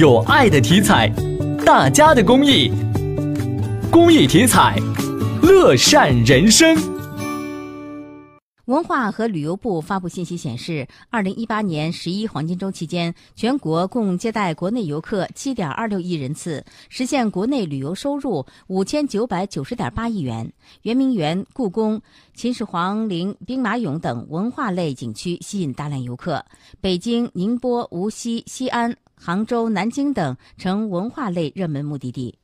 有爱的体彩，大家的公益，公益体彩，乐善人生。文化和旅游部发布信息显示，二零一八年十一黄金周期间，全国共接待国内游客七点二六亿人次，实现国内旅游收入五千九百九十点八亿元。圆明园、故宫、秦始皇陵、兵马俑等文化类景区吸引大量游客，北京、宁波、无锡、西安、杭州、南京等成文化类热门目的地。